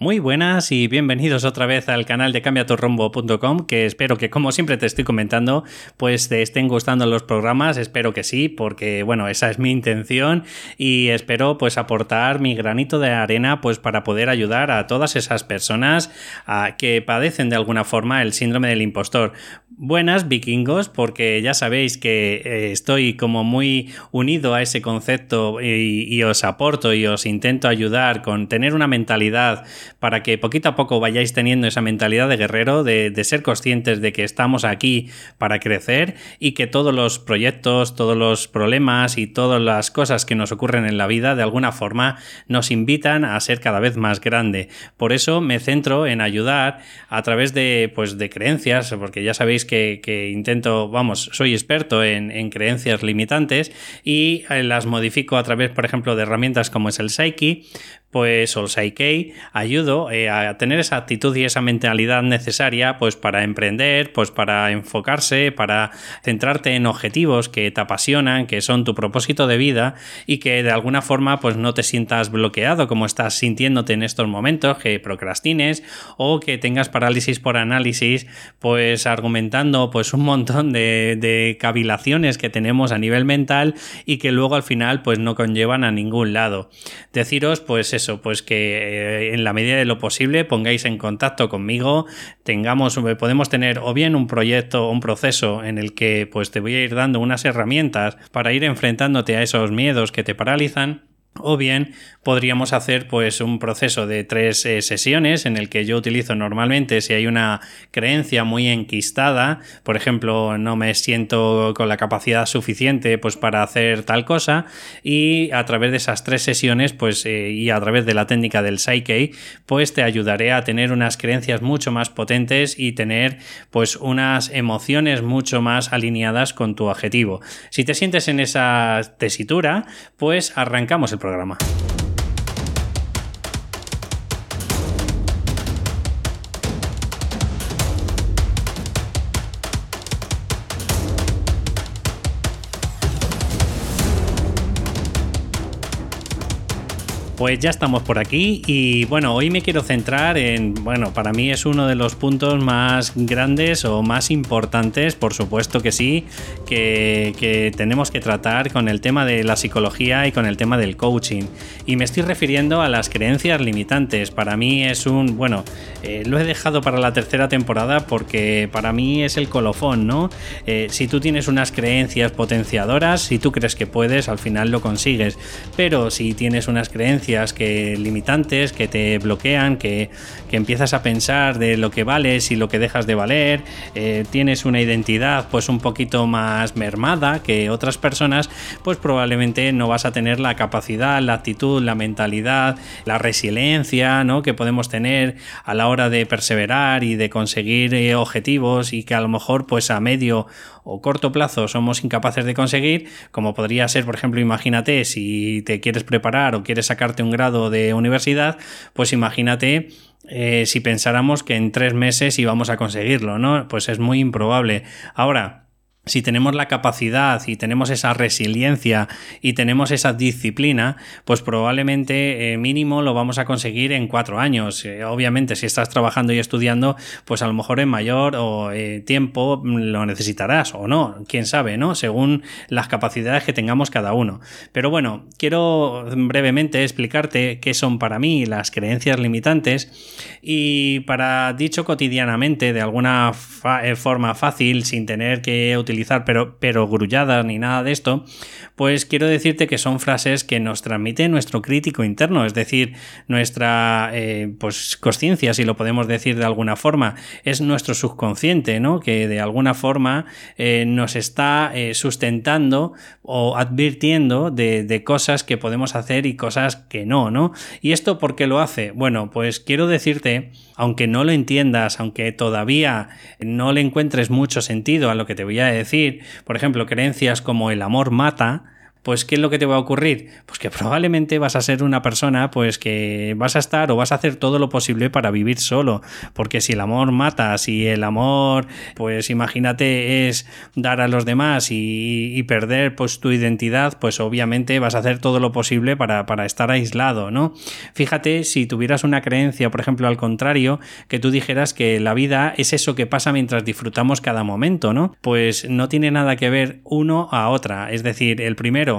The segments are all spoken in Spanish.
Muy buenas y bienvenidos otra vez al canal de cambiaturrombo.com que espero que como siempre te estoy comentando pues te estén gustando los programas, espero que sí porque bueno esa es mi intención y espero pues aportar mi granito de arena pues para poder ayudar a todas esas personas a, que padecen de alguna forma el síndrome del impostor. Buenas vikingos porque ya sabéis que eh, estoy como muy unido a ese concepto y, os aporto y os intento ayudar con tener una mentalidad para que poquito a poco vayáis teniendo esa mentalidad de guerrero, de, ser conscientes de que estamos aquí para crecer y que todos los proyectos, todos los problemas y todas las cosas que nos ocurren en la vida de alguna forma nos invitan a ser cada vez más grande. Por eso me centro en ayudar a través de, pues, de creencias, porque ya sabéis que, intento, vamos, soy experto en, en creencias limitantes y eh, las modifico a través, por ejemplo, de herramientas como es el Psyche, pues o el Psyche, ayudo eh, a tener esa actitud y esa mentalidad necesaria pues para emprender, pues para enfocarse, para centrarte en objetivos que te apasionan, que son tu propósito de vida y que de alguna forma pues no te sientas bloqueado como estás sintiéndote en estos momentos, que procrastines o que tengas parálisis por análisis, pues pues un montón de, de cavilaciones que tenemos a nivel mental y que luego al final pues no conllevan a ningún lado. Deciros pues eso, pues que eh, en la medida de lo posible pongáis en contacto conmigo, tengamos, eh, podemos tener o bien un proyecto o un proceso en el que pues te voy a ir dando unas herramientas para ir enfrentándote a esos miedos que te paralizan o bien podríamos hacer pues un proceso de tres eh, sesiones en el que yo utilizo normalmente si hay una creencia muy enquistada, por ejemplo, no me siento con la capacidad suficiente pues para hacer tal cosa y a través de esas tres sesiones pues eh, y a través de la técnica del Psyche pues te ayudaré a tener unas creencias mucho más potentes y tener pues unas emociones mucho más alineadas con tu objetivo. Si te sientes en esa tesitura pues arrancamos el programa. Pues ya estamos por aquí y bueno, hoy me quiero centrar en, bueno, para mí es uno de los puntos más grandes o más importantes, por supuesto que sí, que, tenemos que tratar con el tema de la psicología y con el tema del coaching. Y me estoy refiriendo a las creencias limitantes. Para mí es un, bueno, eh, lo he dejado para la tercera temporada porque para mí es el colofón, ¿no? Eh, si tú tienes unas creencias potenciadoras, si tú crees que puedes, al final lo consigues. Pero si tienes unas creencias que limitantes que te bloquean, que, empiezas a pensar de lo que vales y lo que dejas de valer, eh, tienes una identidad pues un poquito más mermada que otras personas, pues probablemente no vas a tener la capacidad, la actitud, la mentalidad, la resiliencia ¿no? que podemos tener a la hora de perseverar y de conseguir eh, objetivos y que a lo mejor pues a medio o corto plazo somos incapaces de conseguir, como podría ser, por ejemplo, imagínate si te quieres preparar o quieres sacarte un grado de universidad, pues imagínate eh, si pensáramos que en tres meses íbamos a conseguirlo, ¿no? Pues es muy improbable. Ahora, si tenemos la capacidad y tenemos esa resiliencia y tenemos esa disciplina, pues probablemente eh, mínimo lo vamos a conseguir en cuatro años. Eh, obviamente, si estás trabajando y estudiando, pues a lo mejor en mayor o, eh, tiempo lo necesitarás o no, quién sabe, ¿no? Según las capacidades que tengamos cada uno. Pero bueno, quiero brevemente explicarte qué son para mí las creencias limitantes y para dicho cotidianamente de alguna forma fácil, sin tener que utilizar pero, pero grulladas ni nada de esto, pues quiero decirte que son frases que nos transmite nuestro crítico interno, es decir, nuestra eh, pues, conciencia, si lo podemos decir de alguna forma, es nuestro subconsciente, ¿no? Que de alguna forma eh, nos está eh, sustentando o advirtiendo de, de, cosas que podemos hacer y cosas que no, ¿no? ¿Y esto por qué lo hace? Bueno, pues quiero decirte, aunque no lo entiendas, aunque todavía no le encuentres mucho sentido a lo que te voy a decir, por ejemplo, creencias como el amor mata, pues ¿qué es lo que te va a ocurrir? Pues que probablemente vas a ser una persona pues que vas a estar o vas a hacer todo lo posible para vivir solo, porque si el amor mata, si el amor, pues imagínate es dar a los demás y, perder pues tu identidad, pues obviamente vas a hacer todo lo posible para, para estar aislado, ¿no? Fíjate si tuvieras una creencia, por ejemplo, al contrario, que tú dijeras que la vida es eso que pasa mientras disfrutamos cada momento, ¿no? Pues no tiene nada que ver uno a otra. Es decir, el primero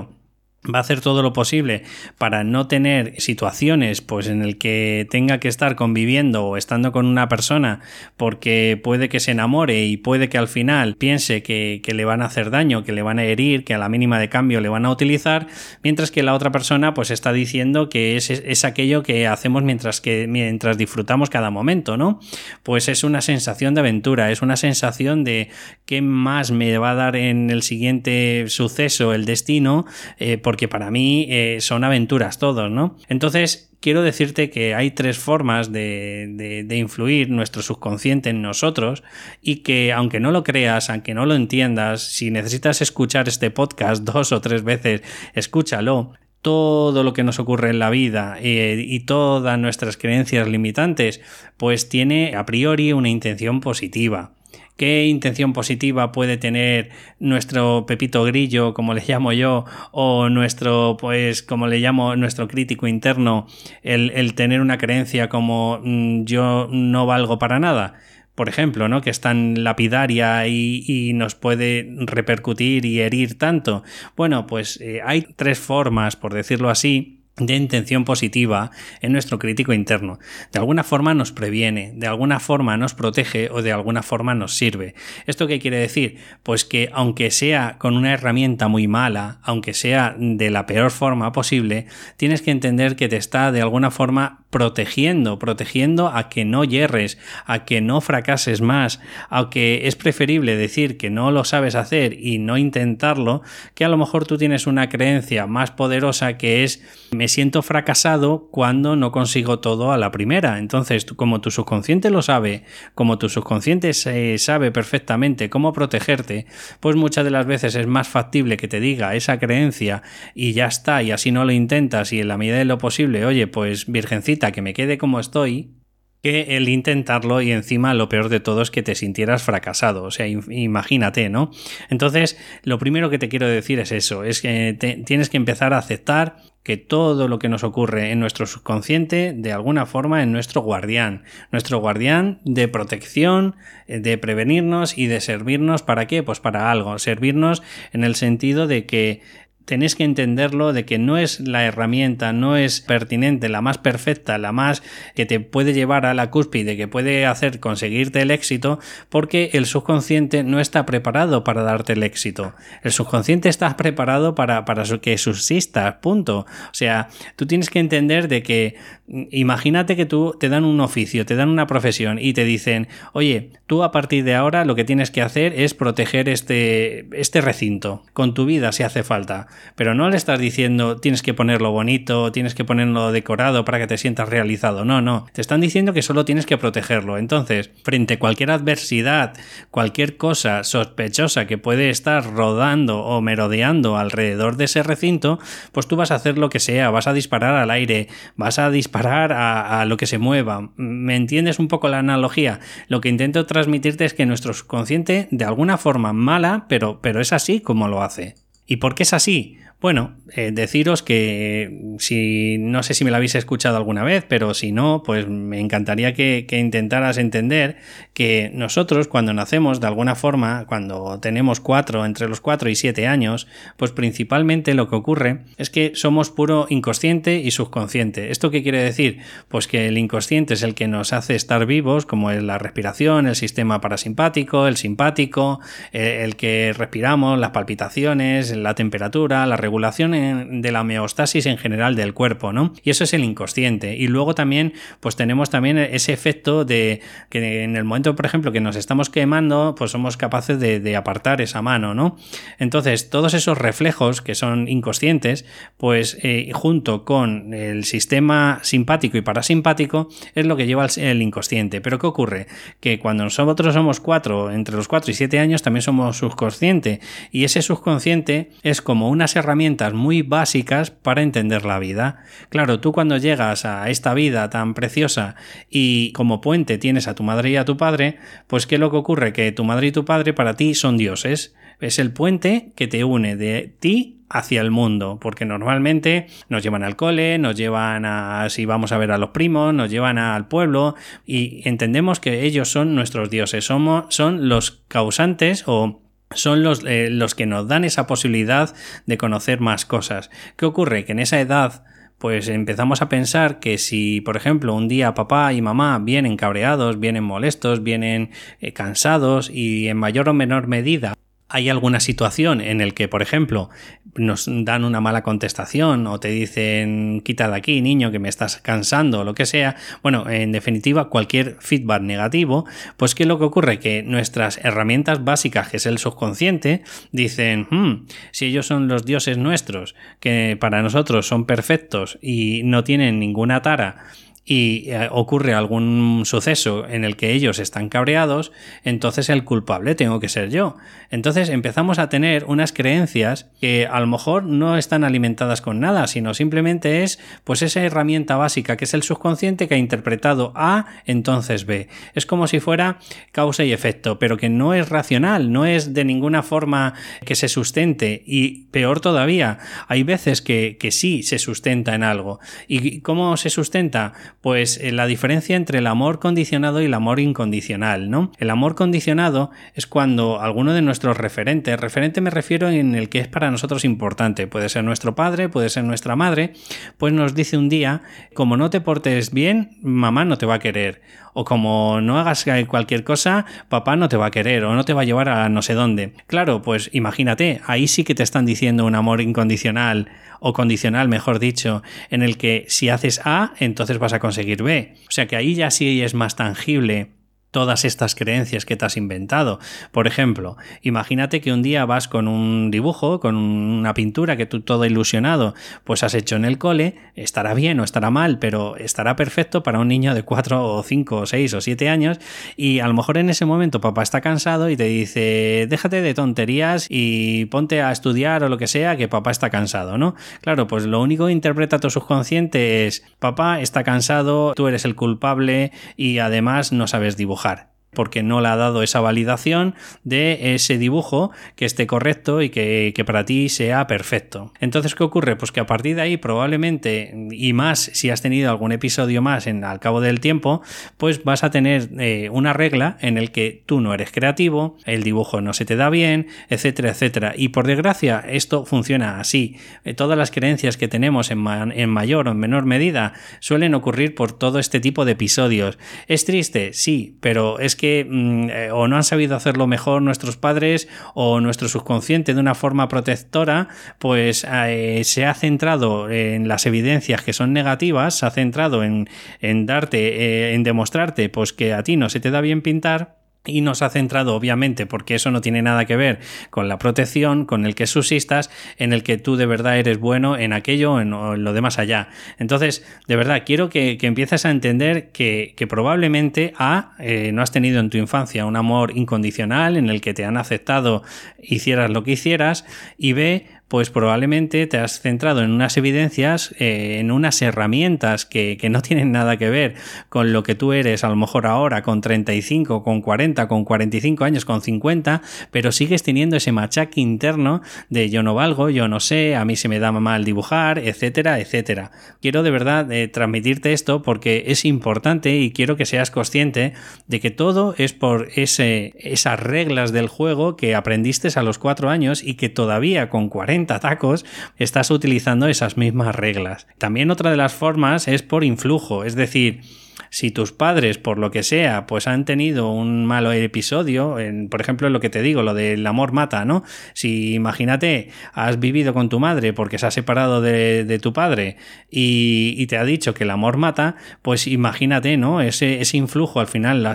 va a hacer todo lo posible para no tener situaciones pues en el que tenga que estar conviviendo o estando con una persona porque puede que se enamore y puede que al final piense que, le van a hacer daño, que le van a herir, que a la mínima de cambio le van a utilizar, mientras que la otra persona pues está diciendo que es, es aquello que hacemos mientras que mientras disfrutamos cada momento, ¿no? Pues es una sensación de aventura, es una sensación de qué más me va a dar en el siguiente suceso el destino, eh, porque para mí eh, son aventuras todos, ¿no? Entonces, quiero decirte que hay tres formas de, de, influir nuestro subconsciente en nosotros y que aunque no lo creas, aunque no lo entiendas, si necesitas escuchar este podcast dos o tres veces, escúchalo todo lo que nos ocurre en la vida eh, y todas nuestras creencias limitantes, pues tiene a priori una intención positiva qué intención positiva puede tener nuestro Pepito Grillo, como le llamo yo, o nuestro, pues, como le llamo, nuestro crítico interno, el, tener una creencia como mm, yo no valgo para nada por ejemplo, ¿no? que es tan lapidaria y, nos puede repercutir y herir tanto. Bueno, pues eh, hay tres formas, por decirlo así, de intención positiva en nuestro crítico interno. De alguna forma nos previene, de alguna forma nos protege o de alguna forma nos sirve. ¿Esto qué quiere decir? Pues que aunque sea con una herramienta muy mala, aunque sea de la peor forma posible, tienes que entender que te está de alguna forma protegiendo, protegiendo a que no yerres, a que no fracases más, aunque es preferible decir que no lo sabes hacer y no intentarlo, que a lo mejor tú tienes una creencia más poderosa que es siento fracasado cuando no consigo todo a la primera. Entonces, como tu subconsciente lo sabe, como tu subconsciente sabe perfectamente cómo protegerte, pues muchas de las veces es más factible que te diga esa creencia y ya está, y así no lo intentas y en la medida de lo posible, oye, pues virgencita, que me quede como estoy, que el intentarlo y encima lo peor de todo es que te sintieras fracasado. O sea, imagínate, ¿no? Entonces, lo primero que te quiero decir es eso, es que tienes que empezar a aceptar que todo lo que nos ocurre en nuestro subconsciente, de alguna forma, es nuestro guardián. Nuestro guardián de protección, eh, de prevenirnos y de servirnos para qué? Pues para algo. Servirnos en el sentido de que tenéis que entenderlo de que no es la herramienta, no es pertinente, la más perfecta, la más que te puede llevar a la cúspide, que puede hacer conseguirte el éxito, porque el subconsciente no está preparado para darte el éxito. El subconsciente está preparado para, para que subsista, punto. O sea, tú tienes que entender de que, imagínate que tú te dan un oficio, te dan una profesión y te dicen, oye, tú a partir de ahora lo que tienes que hacer es proteger este, este recinto con tu vida si hace falta pero no le estás diciendo tienes que ponerlo bonito, tienes que ponerlo decorado para que te sientas realizado. No, no. Te están diciendo que solo tienes que protegerlo. Entonces, frente a cualquier adversidad, cualquier cosa sospechosa que puede estar rodando o merodeando alrededor de ese recinto, pues tú vas a hacer lo que sea, vas a disparar al aire, vas a disparar a, a lo que se mueva. ¿Me entiendes un poco la analogía? Lo que intento transmitirte es que nuestro subconsciente, de alguna forma mala, pero, pero es así como lo hace. ¿Y por qué es así? Bueno, eh, deciros que si no sé si me lo habéis escuchado alguna vez, pero si no, pues me encantaría que, intentaras entender que nosotros cuando nacemos de alguna forma, cuando tenemos cuatro, entre los cuatro y siete años, pues principalmente lo que ocurre es que somos puro inconsciente y subconsciente. ¿Esto qué quiere decir? Pues que el inconsciente es el que nos hace estar vivos, como es la respiración, el sistema parasimpático, el simpático, eh, el que respiramos, las palpitaciones, la temperatura, la de la homeostasis en general del cuerpo, ¿no? Y eso es el inconsciente. Y luego también, pues tenemos también ese efecto de que en el momento, por ejemplo, que nos estamos quemando, pues somos capaces de, apartar esa mano, ¿no? Entonces, todos esos reflejos que son inconscientes, pues eh, junto con el sistema simpático y parasimpático, es lo que lleva el, inconsciente. Pero ¿qué ocurre? Que cuando nosotros somos cuatro, entre los cuatro y siete años, también somos subconsciente. Y ese subconsciente es como unas herramientas muy básicas para entender la vida. Claro, tú cuando llegas a esta vida tan preciosa y como puente tienes a tu madre y a tu padre, pues ¿qué lo que ocurre? Que tu madre y tu padre para ti son dioses. Es el puente que te une de ti hacia el mundo, porque normalmente nos llevan al cole, nos llevan a si vamos a ver a los primos, nos llevan al pueblo y entendemos que ellos son nuestros dioses, somos, son los causantes o son los, eh, los que nos dan esa posibilidad de conocer más cosas. ¿Qué ocurre? Que en esa edad pues empezamos a pensar que si, por ejemplo, un día papá y mamá vienen cabreados, vienen molestos, vienen eh, cansados y en mayor o menor medida hay alguna situación en el que, por ejemplo, nos dan una mala contestación o te dicen quita de aquí, niño, que me estás cansando o lo que sea, bueno, en definitiva, cualquier feedback negativo, pues ¿qué es lo que ocurre? Que nuestras herramientas básicas, que es el subconsciente, dicen, hmm, si ellos son los dioses nuestros, que para nosotros son perfectos y no tienen ninguna tara, y eh, ocurre algún suceso en el que ellos están cabreados, entonces el culpable tengo que ser yo. Entonces empezamos a tener unas creencias que a lo mejor no están alimentadas con nada, sino simplemente es pues esa herramienta básica que es el subconsciente que ha interpretado A, entonces B. Es como si fuera causa y efecto, pero que no es racional, no es de ninguna forma que se sustente y peor todavía, hay veces que, que sí se sustenta en algo. ¿Y cómo se sustenta? Pues eh, la diferencia entre el amor condicionado y el amor incondicional, ¿no? El amor condicionado es cuando alguno de nuestros referentes, referente me refiero en el que es para nosotros importante, puede ser nuestro padre, puede ser nuestra madre, pues nos dice un día, como no te portes bien, mamá no te va a querer, o como no hagas cualquier cosa, papá no te va a querer o no te va a llevar a no sé dónde. Claro, pues imagínate, ahí sí que te están diciendo un amor incondicional o condicional, mejor dicho, en el que si haces A, entonces vas a conseguir B. O sea que ahí ya sí es más tangible todas estas creencias que te has inventado. Por ejemplo, imagínate que un día vas con un dibujo, con una pintura que tú todo ilusionado, pues has hecho en el cole, estará bien o estará mal, pero estará perfecto para un niño de 4 o 5 o 6 o 7 años y a lo mejor en ese momento papá está cansado y te dice, déjate de tonterías y ponte a estudiar o lo que sea, que papá está cansado, ¿no? Claro, pues lo único que interpreta tu subconsciente es, papá está cansado, tú eres el culpable y además no sabes dibujar dibujar porque no le ha dado esa validación de ese dibujo que esté correcto y que, para ti sea perfecto. Entonces, ¿qué ocurre? Pues que a partir de ahí probablemente, y más si has tenido algún episodio más al cabo del tiempo, pues vas a tener eh, una regla en el que tú no eres creativo, el dibujo no se te da bien, etcétera, etcétera. Y por desgracia, esto funciona así. Eh, todas las creencias que tenemos en, en mayor o en menor medida suelen ocurrir por todo este tipo de episodios. ¿Es triste? Sí, pero es que mm, eh, o no han sabido hacerlo mejor nuestros padres o nuestro subconsciente de una forma protectora, pues eh, se ha centrado en las evidencias que son negativas, se ha centrado en, en darte, eh, en demostrarte pues que a ti no se te da bien pintar y nos ha centrado, obviamente, porque eso no tiene nada que ver con la protección, con el que subsistas, en el que tú de verdad eres bueno en aquello o en, lo demás allá. Entonces, de verdad, quiero que, empieces a entender que, probablemente A, eh, no has tenido en tu infancia un amor incondicional en el que te han aceptado, hicieras lo que hicieras, y B, pues probablemente te has centrado en unas evidencias, eh, en unas herramientas que, no tienen nada que ver con lo que tú eres a lo mejor ahora con 35, con 40, con 45 años, con 50, pero sigues teniendo ese machaque interno de yo no valgo, yo no sé, a mí se me da mal dibujar, etcétera, etcétera. Quiero de verdad eh, transmitirte esto porque es importante y quiero que seas consciente de que todo es por esas reglas del juego que aprendiste a los 4 años y que todavía con 40 tacos, estás utilizando esas mismas reglas. También otra de las formas es por influjo, es decir, si tus padres, por lo que sea, pues han tenido un malo episodio, en, por ejemplo, lo que te digo, lo del amor mata, ¿no? Si imagínate, has vivido con tu madre porque se ha separado de, tu padre y, te ha dicho que el amor mata, pues imagínate, ¿no? Ese, ese influjo al final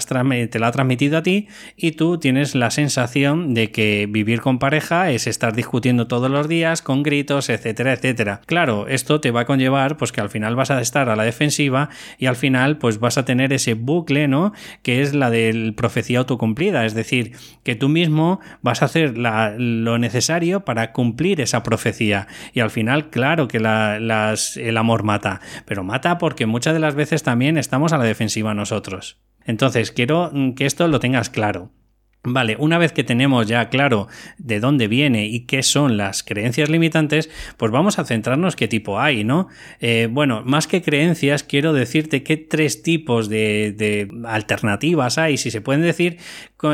te lo ha transmitido a ti y tú tienes la sensación de que vivir con pareja es estar discutiendo todos los días con gritos, etcétera, etcétera. Claro, esto te va a conllevar pues que al final vas a estar a la defensiva y al final pues pues vas a tener ese bucle, ¿no? Que es la del profecía autocumplida, es decir, que tú mismo vas a hacer lo necesario para cumplir esa profecía. Y al final, claro que el amor mata, pero mata porque muchas de las veces también estamos a la defensiva nosotros. Entonces, quiero que esto lo tengas claro. Vale, una vez que tenemos ya claro de dónde viene y qué son las creencias limitantes, pues vamos a centrarnos qué tipo hay, ¿no? Eh, bueno, más que creencias, quiero decirte qué tres tipos de, alternativas hay, si se pueden decir,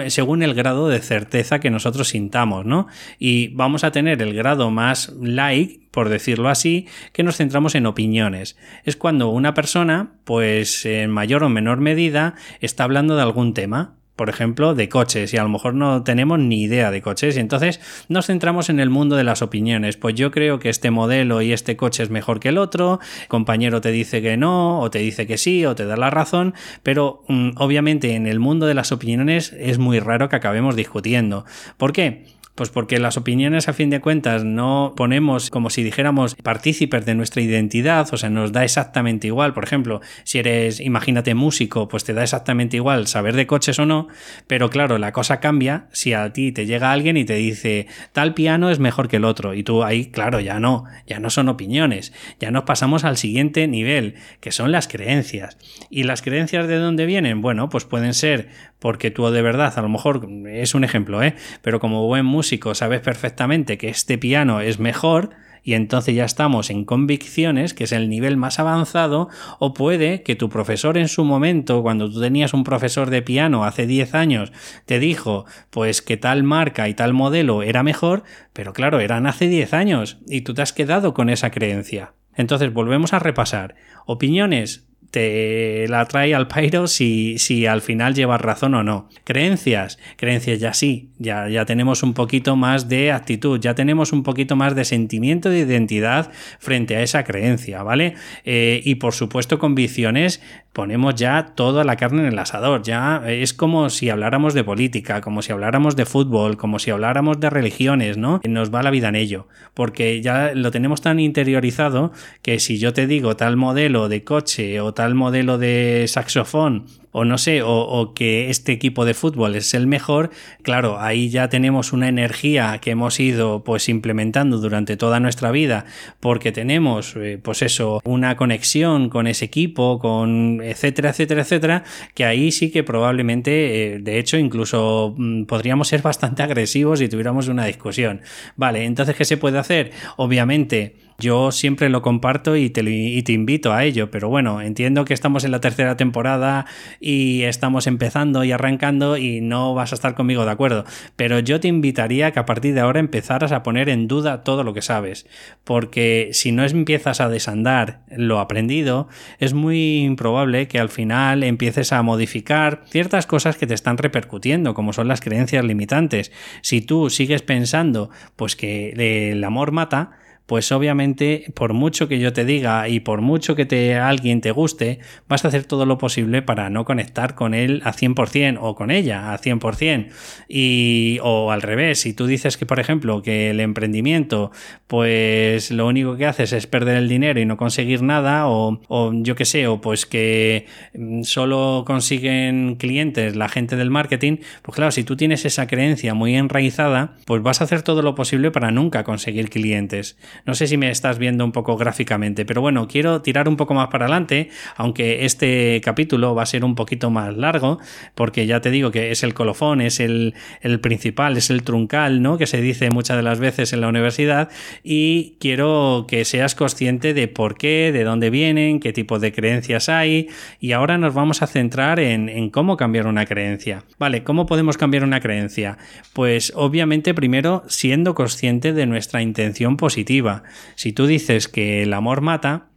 según el grado de certeza que nosotros sintamos, ¿no? Y vamos a tener el grado más like, por decirlo así, que nos centramos en opiniones. Es cuando una persona, pues en mayor o menor medida, está hablando de algún tema por ejemplo, de coches y a lo mejor no tenemos ni idea de coches y entonces nos centramos en el mundo de las opiniones. Pues yo creo que este modelo y este coche es mejor que el otro, compañero te dice que no o te dice que sí o te da la razón, pero mm, obviamente en el mundo de las opiniones es muy raro que acabemos discutiendo. ¿Por qué? Pues porque las opiniones a fin de cuentas no ponemos como si dijéramos partícipes de nuestra identidad, o sea, nos da exactamente igual. Por ejemplo, si eres, imagínate, músico, pues te da exactamente igual saber de coches o no, pero claro, la cosa cambia si a ti te llega alguien y te dice tal piano es mejor que el otro y tú ahí, claro, ya no, ya no son opiniones, ya nos pasamos al siguiente nivel, que son las creencias. ¿Y las creencias de dónde vienen? Bueno, pues pueden ser porque tú de verdad, a lo mejor es un ejemplo, ¿eh? pero como buen músico sabes perfectamente que este piano es mejor, y entonces ya estamos en convicciones, que es el nivel más avanzado, o puede que tu profesor en su momento, cuando tú tenías un profesor de piano hace 10 años, te dijo pues que tal marca y tal modelo era mejor, pero claro, eran hace 10 años y tú te has quedado con esa creencia. Entonces volvemos a repasar. Opiniones, te la trae al pairo si, si al final llevas razón o no. Creencias, creencias ya sí, ya, ya tenemos un poquito más de actitud, ya tenemos un poquito más de sentimiento de identidad frente a esa creencia, ¿vale? Eh, y por supuesto convicciones, ponemos ya toda la carne en el asador, ya es como si habláramos de política, como si habláramos de fútbol, como si habláramos de religiones, ¿no? Nos va la vida en ello, porque ya lo tenemos tan interiorizado que si yo te digo tal modelo de coche o tal modelo de saxofón o no sé, o, que este equipo de fútbol es el mejor, claro, ahí ya tenemos una energía que hemos ido pues implementando durante toda nuestra vida porque tenemos eh, pues eso, una conexión con ese equipo, con etcétera, etcétera, etcétera, que ahí sí que probablemente, eh, de hecho, incluso mm, podríamos ser bastante agresivos si tuviéramos una discusión. Vale, entonces, ¿qué se puede hacer? Obviamente, yo siempre lo comparto y te, y te, invito a ello, pero bueno, entiendo que estamos en la tercera temporada y estamos empezando y arrancando y no vas a estar conmigo de acuerdo, pero yo te invitaría que a partir de ahora empezaras a poner en duda todo lo que sabes, porque si no empiezas a desandar lo aprendido, es muy improbable que al final empieces a modificar ciertas cosas que te están repercutiendo, como son las creencias limitantes. Si tú sigues pensando pues que el amor mata, pues obviamente por mucho que yo te diga y por mucho que te, alguien te guste, vas a hacer todo lo posible para no conectar con él a 100% o con ella a 100%. Y, o al revés, si tú dices que, por ejemplo, que el emprendimiento, pues lo único que haces es perder el dinero y no conseguir nada, o, o yo qué sé, o pues que mm, solo consiguen clientes la gente del marketing, pues claro, si tú tienes esa creencia muy enraizada, pues vas a hacer todo lo posible para nunca conseguir clientes. No sé si me estás viendo un poco gráficamente, pero bueno, quiero tirar un poco más para adelante, aunque este capítulo va a ser un poquito más largo, porque ya te digo que es el colofón, es el, principal, es el truncal, ¿no? Que se dice muchas de las veces en la universidad, y quiero que seas consciente de por qué, de dónde vienen, qué tipo de creencias hay, y ahora nos vamos a centrar en, en cómo cambiar una creencia. Vale, ¿cómo podemos cambiar una creencia? Pues obviamente primero siendo consciente de nuestra intención positiva si tú dices que el amor mata,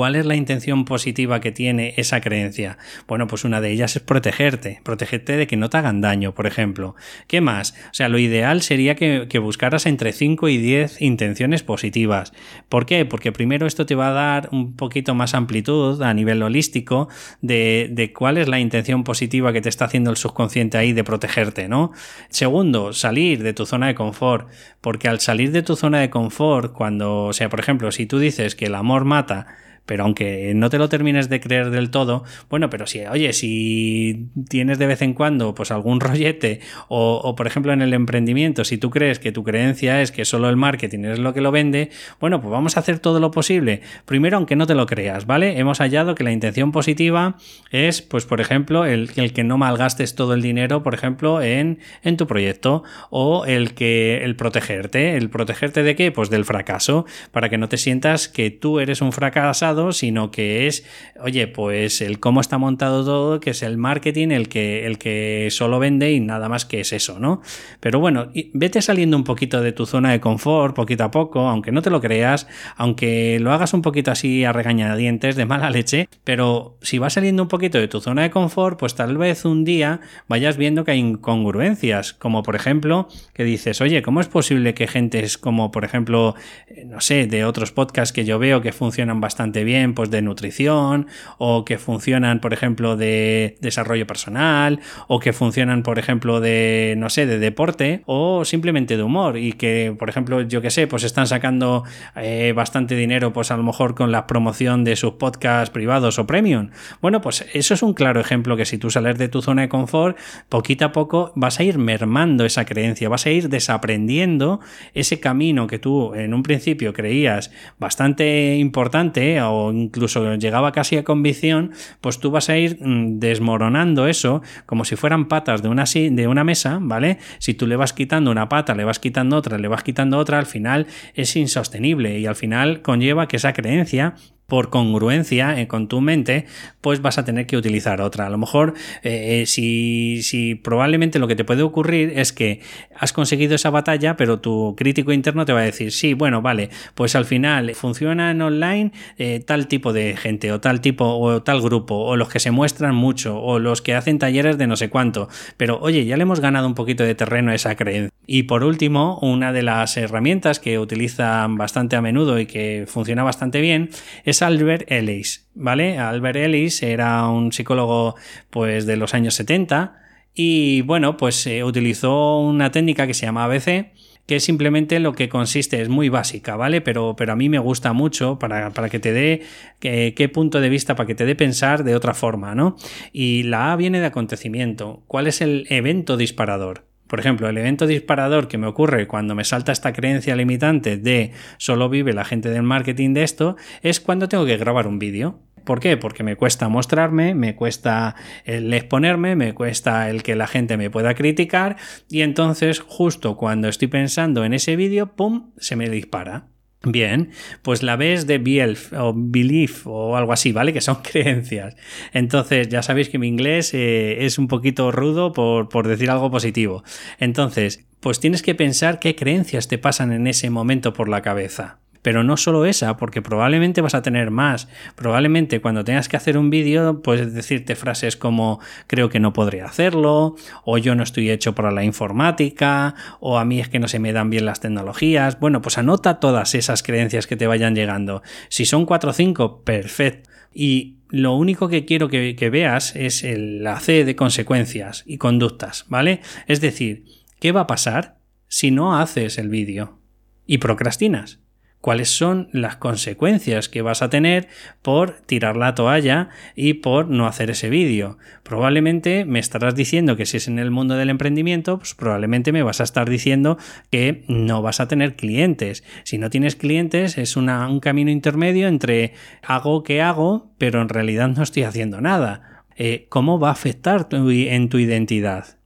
¿Cuál es la intención positiva que tiene esa creencia? Bueno, pues una de ellas es protegerte, protegerte de que no te hagan daño, por ejemplo. ¿Qué más? O sea, lo ideal sería que, buscaras entre 5 y 10 intenciones positivas. ¿Por qué? Porque primero esto te va a dar un poquito más amplitud a nivel holístico de, de cuál es la intención positiva que te está haciendo el subconsciente ahí de protegerte, ¿no? Segundo, salir de tu zona de confort, porque al salir de tu zona de confort, cuando, o sea, por ejemplo, si tú dices que el amor mata, pero aunque no te lo termines de creer del todo, bueno, pero si, oye, si tienes de vez en cuando pues algún rollete o, o por ejemplo en el emprendimiento, si tú crees que tu creencia es que solo el marketing es lo que lo vende, bueno, pues vamos a hacer todo lo posible. Primero, aunque no te lo creas, ¿vale? Hemos hallado que la intención positiva es, pues por ejemplo, el, el que no malgastes todo el dinero, por ejemplo, en, en tu proyecto o el que el protegerte, el protegerte de qué? Pues del fracaso, para que no te sientas que tú eres un fracasado, sino que es, oye, pues el cómo está montado todo, que es el marketing el que, el que solo vende y nada más que es eso, ¿no? Pero bueno, vete saliendo un poquito de tu zona de confort, poquito a poco, aunque no te lo creas, aunque lo hagas un poquito así a regañadientes, de mala leche, pero si vas saliendo un poquito de tu zona de confort, pues tal vez un día vayas viendo que hay incongruencias, como por ejemplo, que dices, oye, ¿cómo es posible que gentes como, por ejemplo, eh, no sé, de otros podcasts que yo veo que funcionan bastante bien, pues de nutrición, o que funcionan, por ejemplo, de desarrollo personal, o que funcionan, por ejemplo, de, no sé, de deporte, o simplemente de humor, y que, por ejemplo, yo que sé, pues están sacando eh, bastante dinero, pues a lo mejor con la promoción de sus podcasts privados o premium. Bueno, pues eso es un claro ejemplo que si tú sales de tu zona de confort, poquito a poco vas a ir mermando esa creencia, vas a ir desaprendiendo ese camino que tú en un principio creías bastante importante o incluso llegaba casi a convicción, pues tú vas a ir mm, desmoronando eso como si fueran patas de una, de una mesa, ¿vale? Si tú le vas quitando una pata, le vas quitando otra, le vas quitando otra, al final es insostenible y al final conlleva que esa creencia por congruencia eh, con tu mente, pues vas a tener que utilizar otra. A lo mejor, eh, si, si, probablemente lo que te puede ocurrir es que has conseguido esa batalla, pero tu crítico interno te va a decir, sí, bueno, vale, pues al final funciona en online eh, tal tipo de gente, o tal tipo, o tal grupo, o los que se muestran mucho, o los que hacen talleres de no sé cuánto. Pero oye, ya le hemos ganado un poquito de terreno a esa creencia. Y por último, una de las herramientas que utilizan bastante a menudo y que funciona bastante bien es Albert Ellis, ¿vale? Albert Ellis era un psicólogo pues de los años 70 y bueno, pues eh, utilizó una técnica que se llama ABC que simplemente lo que consiste es muy básica, ¿vale? Pero, pero a mí me gusta mucho para, para que te dé qué punto de vista, para que te dé pensar de otra forma, ¿no? Y la A viene de acontecimiento. ¿Cuál es el evento disparador? Por ejemplo, el evento disparador que me ocurre cuando me salta esta creencia limitante de solo vive la gente del marketing de esto es cuando tengo que grabar un vídeo. ¿Por qué? Porque me cuesta mostrarme, me cuesta el exponerme, me cuesta el que la gente me pueda criticar y entonces justo cuando estoy pensando en ese vídeo, ¡pum!, se me dispara. Bien, pues la B es de Bielf o Belief o algo así, ¿vale? Que son creencias. Entonces, ya sabéis que mi inglés eh, es un poquito rudo por, por decir algo positivo. Entonces, pues tienes que pensar qué creencias te pasan en ese momento por la cabeza. Pero no solo esa, porque probablemente vas a tener más. Probablemente cuando tengas que hacer un vídeo, puedes decirte frases como creo que no podría hacerlo, o yo no estoy hecho para la informática, o a mí es que no se me dan bien las tecnologías. Bueno, pues anota todas esas creencias que te vayan llegando. Si son cuatro o cinco, perfecto. Y lo único que quiero que, que veas es el, la C de consecuencias y conductas, ¿vale? Es decir, ¿qué va a pasar si no haces el vídeo y procrastinas? Cuáles son las consecuencias que vas a tener por tirar la toalla y por no hacer ese vídeo. Probablemente me estarás diciendo que si es en el mundo del emprendimiento, pues probablemente me vas a estar diciendo que no vas a tener clientes. Si no tienes clientes es un camino intermedio entre hago que hago, pero en realidad no estoy haciendo nada. Eh, ¿Cómo va a afectar en tu identidad?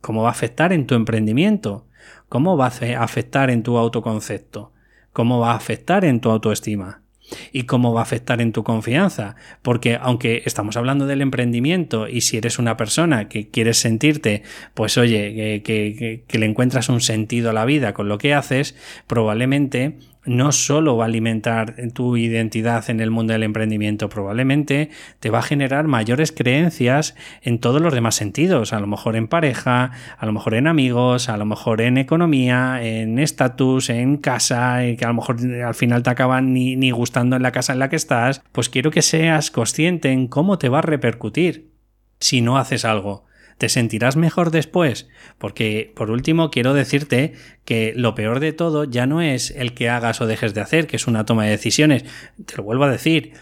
¿Cómo va a afectar en tu emprendimiento? ¿Cómo va a afectar en tu autoconcepto? Cómo va a afectar en tu autoestima y cómo va a afectar en tu confianza. Porque aunque estamos hablando del emprendimiento y si eres una persona que quieres sentirte, pues oye, que, que, le encuentras un sentido a la vida con lo que haces, probablemente no solo va a alimentar tu identidad en el mundo del emprendimiento, probablemente te va a generar mayores creencias en todos los demás sentidos, a lo mejor en pareja, a lo mejor en amigos, a lo mejor en economía, en estatus, en casa, que a lo mejor al final te acaban ni, ni gustando en la casa en la que estás, pues quiero que seas consciente en cómo te va a repercutir si no haces algo. ¿Te sentirás mejor después? Porque, por último, quiero decirte que lo peor de todo ya no es el que hagas o dejes de hacer, que es una toma de decisiones. Te lo vuelvo a decir.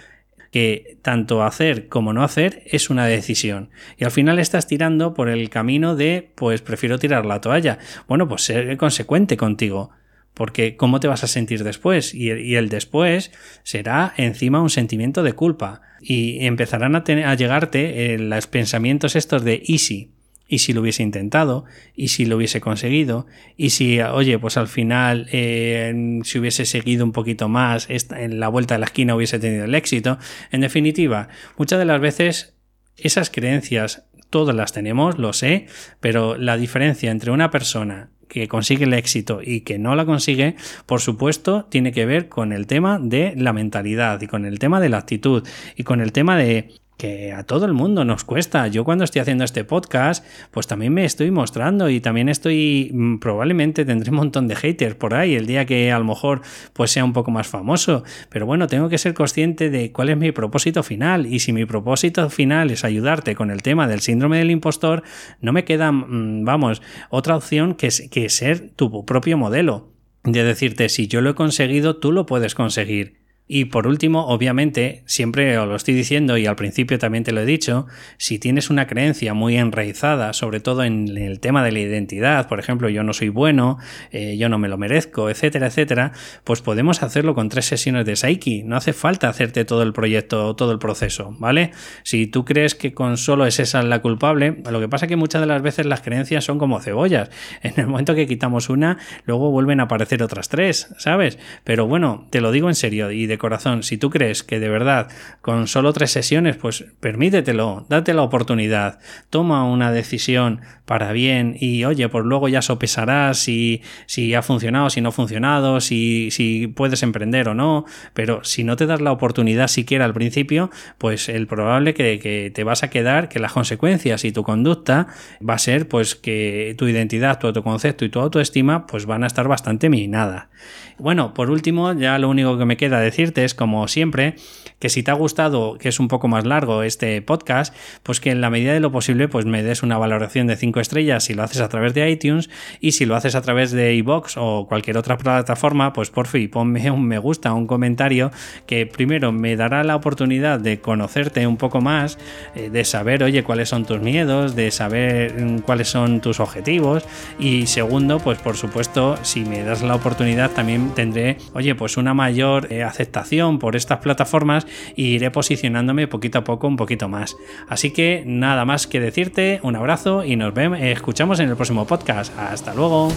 que tanto hacer como no hacer es una decisión. Y al final estás tirando por el camino de, pues prefiero tirar la toalla. Bueno, pues ser consecuente contigo. Porque ¿cómo te vas a sentir después? Y, el después será encima un sentimiento de culpa. Y empezarán a, a llegarte eh, los pensamientos estos de easy y si lo hubiese intentado, y si lo hubiese conseguido, y si, oye, pues al final, eh, si hubiese seguido un poquito más, en la vuelta de la esquina hubiese tenido el éxito. En definitiva, muchas de las veces esas creencias todas las tenemos, lo sé, pero la diferencia entre una persona que consigue el éxito y que no la consigue, por supuesto, tiene que ver con el tema de la mentalidad y con el tema de la actitud y con el tema de que a todo el mundo nos cuesta. Yo cuando estoy haciendo este podcast, pues también me estoy mostrando y también estoy, mm, probablemente tendré un montón de haters por ahí el día que a lo mejor pues sea un poco más famoso. Pero bueno, tengo que ser consciente de cuál es mi propósito final y si mi propósito final es ayudarte con el tema del síndrome del impostor, no me queda, mm, vamos, otra opción que, que ser tu propio modelo. De decirte, si yo lo he conseguido, tú lo puedes conseguir. Y por último, obviamente, siempre os lo estoy diciendo y al principio también te lo he dicho, si tienes una creencia muy enraizada, sobre todo en el tema de la identidad, por ejemplo, yo no soy bueno, eh, yo no me lo merezco, etcétera, etcétera, pues podemos hacerlo con tres sesiones de Psyche. No hace falta hacerte todo el proyecto, todo el proceso, ¿vale? Si tú crees que con solo es esa la culpable, lo que pasa es que muchas de las veces las creencias son como cebollas. En el momento que quitamos una, luego vuelven a aparecer otras tres, ¿sabes? Pero bueno, te lo digo en serio y corazón, si tú crees que de verdad con solo tres sesiones, pues permítetelo, date la oportunidad, toma una decisión para bien y oye, pues luego ya sopesarás si, si ha funcionado, si no ha funcionado, si, si puedes emprender o no, pero si no te das la oportunidad siquiera al principio, pues el probable que, que te vas a quedar, que las consecuencias y tu conducta va a ser pues que tu identidad, tu autoconcepto y tu autoestima pues van a estar bastante minadas. Bueno, por último, ya lo único que me queda es, como siempre, que si te ha gustado, que es un poco más largo este podcast, pues que en la medida de lo posible, pues me des una valoración de 5 estrellas. Si lo haces a través de iTunes y si lo haces a través de iBox o cualquier otra plataforma, pues por fin ponme un me gusta, un comentario que primero me dará la oportunidad de conocerte un poco más, eh, de saber, oye, cuáles son tus miedos, de saber mm, cuáles son tus objetivos. Y segundo, pues por supuesto, si me das la oportunidad también tendré, oye, pues una mayor eh, aceptación por estas plataformas iré posicionándome poquito a poco un poquito más. Así que nada más que decirte, un abrazo y nos vemos, escuchamos en el próximo podcast. Hasta luego.